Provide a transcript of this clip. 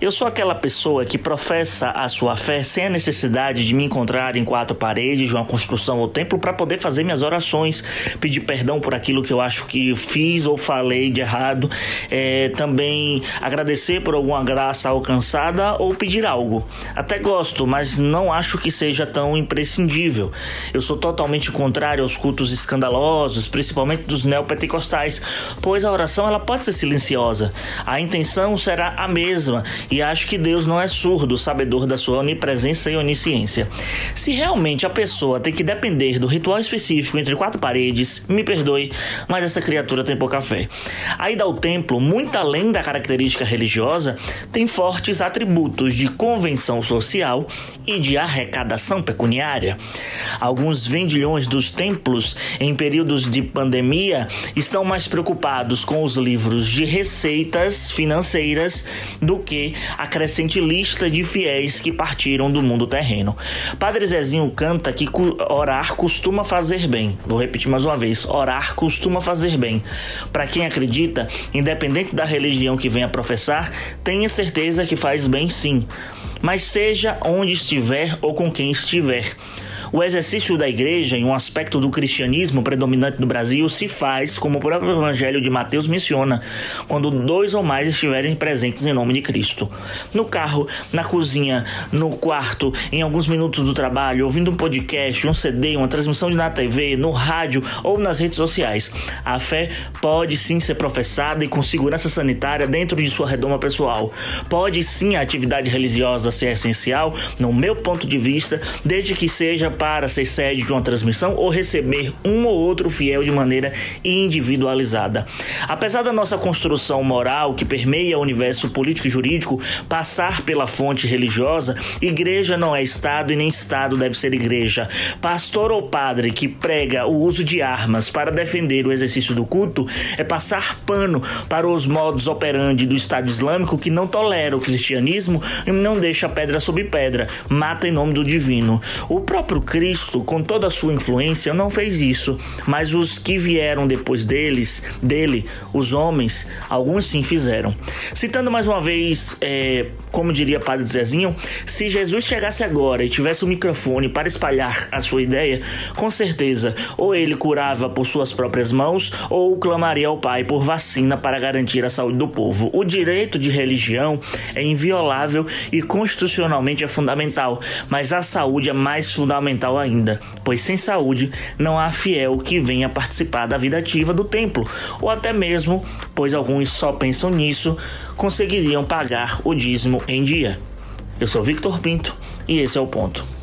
Eu sou aquela pessoa que professa a sua fé sem a necessidade de me encontrar em quatro paredes de uma construção ou templo para poder fazer minhas orações, pedir perdão por aquilo que eu acho que fiz ou falei de errado, é, também agradecer por alguma graça alcançada ou pedir algo. Até gosto, mas não acho que seja tão imprescindível. Eu sou totalmente contrário aos cultos escandalosos, principalmente dos neopentecostais, pois a oração ela pode ser silenciosa. A intenção será a mesma e acho que Deus não é surdo, sabedor da sua onipresença e onisciência. Se realmente a pessoa tem que depender do ritual específico entre quatro paredes, me perdoe, mas essa criatura tem pouca fé. A ida ao templo, muito além da característica religiosa, tem fortes atributos de convenção social e de arrecadação pecuniária. Alguns vendilhões dos templos em períodos de pandemia estão mais preocupados com os livros de receitas financeiras do que a crescente lista de fiéis que partiram do mundo terreno. Padre Zezinho canta que orar costuma fazer bem. Vou repetir mais uma vez: orar costuma fazer bem. Para quem acredita, independente da religião que venha professar, tenha certeza que faz bem sim. Mas seja onde estiver ou com quem estiver. O exercício da igreja, em um aspecto do cristianismo predominante no Brasil, se faz, como o próprio Evangelho de Mateus menciona, quando dois ou mais estiverem presentes em nome de Cristo. No carro, na cozinha, no quarto, em alguns minutos do trabalho, ouvindo um podcast, um CD, uma transmissão de na TV, no rádio ou nas redes sociais. A fé pode sim ser professada e com segurança sanitária dentro de sua redoma pessoal. Pode sim a atividade religiosa ser essencial, no meu ponto de vista, desde que seja para ser sede de uma transmissão ou receber um ou outro fiel de maneira individualizada. Apesar da nossa construção moral que permeia o universo político e jurídico passar pela fonte religiosa, igreja não é Estado e nem Estado deve ser igreja. Pastor ou padre que prega o uso de armas para defender o exercício do culto é passar pano para os modos operandi do Estado Islâmico que não tolera o cristianismo e não deixa pedra sobre pedra, mata em nome do divino. O próprio Cristo, com toda a sua influência, não fez isso, mas os que vieram depois deles, dele, os homens, alguns sim fizeram. Citando mais uma vez, é, como diria Padre Zezinho, se Jesus chegasse agora e tivesse o um microfone para espalhar a sua ideia, com certeza, ou ele curava por suas próprias mãos, ou clamaria ao Pai por vacina para garantir a saúde do povo. O direito de religião é inviolável e constitucionalmente é fundamental, mas a saúde é mais fundamental fundamental ainda, pois sem saúde não há fiel que venha participar da vida ativa do templo, ou até mesmo, pois alguns só pensam nisso, conseguiriam pagar o dízimo em dia. Eu sou Victor Pinto e esse é o ponto.